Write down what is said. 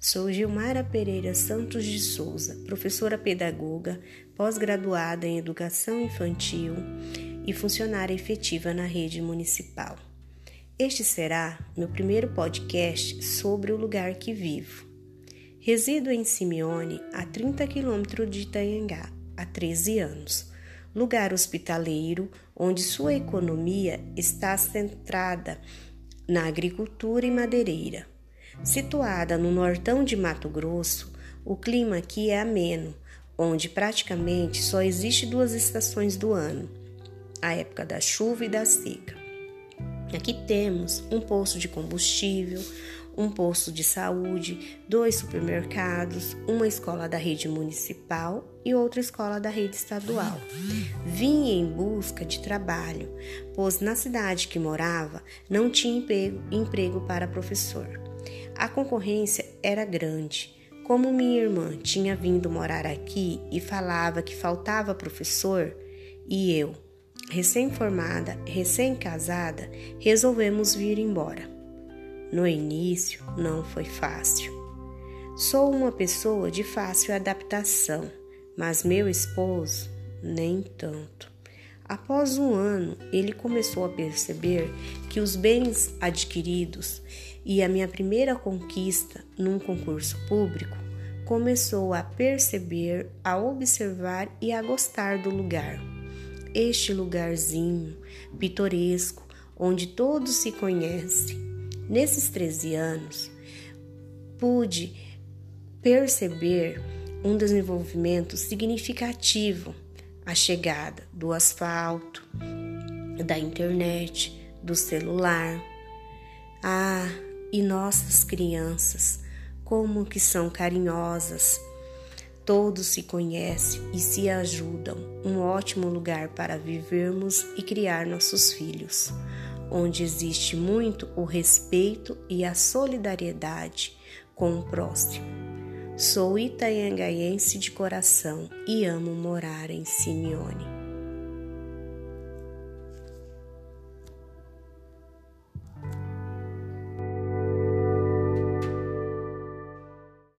Sou Gilmara Pereira Santos de Souza, professora pedagoga, pós-graduada em Educação Infantil e funcionária efetiva na rede municipal. Este será meu primeiro podcast sobre o lugar que vivo. Resido em Simeone, a 30 quilômetros de Itanhangá, há 13 anos. Lugar hospitaleiro onde sua economia está centrada na agricultura e madeireira. Situada no nortão de Mato Grosso, o clima aqui é ameno, onde praticamente só existe duas estações do ano, a época da chuva e da seca. Aqui temos um poço de combustível, um posto de saúde, dois supermercados, uma escola da rede municipal e outra escola da rede estadual. Vim em busca de trabalho, pois na cidade que morava não tinha emprego, emprego para professor. A concorrência era grande. Como minha irmã tinha vindo morar aqui e falava que faltava professor, e eu, recém-formada, recém-casada, resolvemos vir embora. No início não foi fácil. Sou uma pessoa de fácil adaptação, mas meu esposo nem tanto. Após um ano, ele começou a perceber que os bens adquiridos e a minha primeira conquista num concurso público começou a perceber, a observar e a gostar do lugar. Este lugarzinho pitoresco onde todos se conhecem, Nesses 13 anos, pude perceber um desenvolvimento significativo, a chegada do asfalto, da internet, do celular. Ah, e nossas crianças, como que são carinhosas. Todos se conhecem e se ajudam. Um ótimo lugar para vivermos e criar nossos filhos onde existe muito o respeito e a solidariedade com o próximo. Sou itanhangaense de coração e amo morar em Simeone.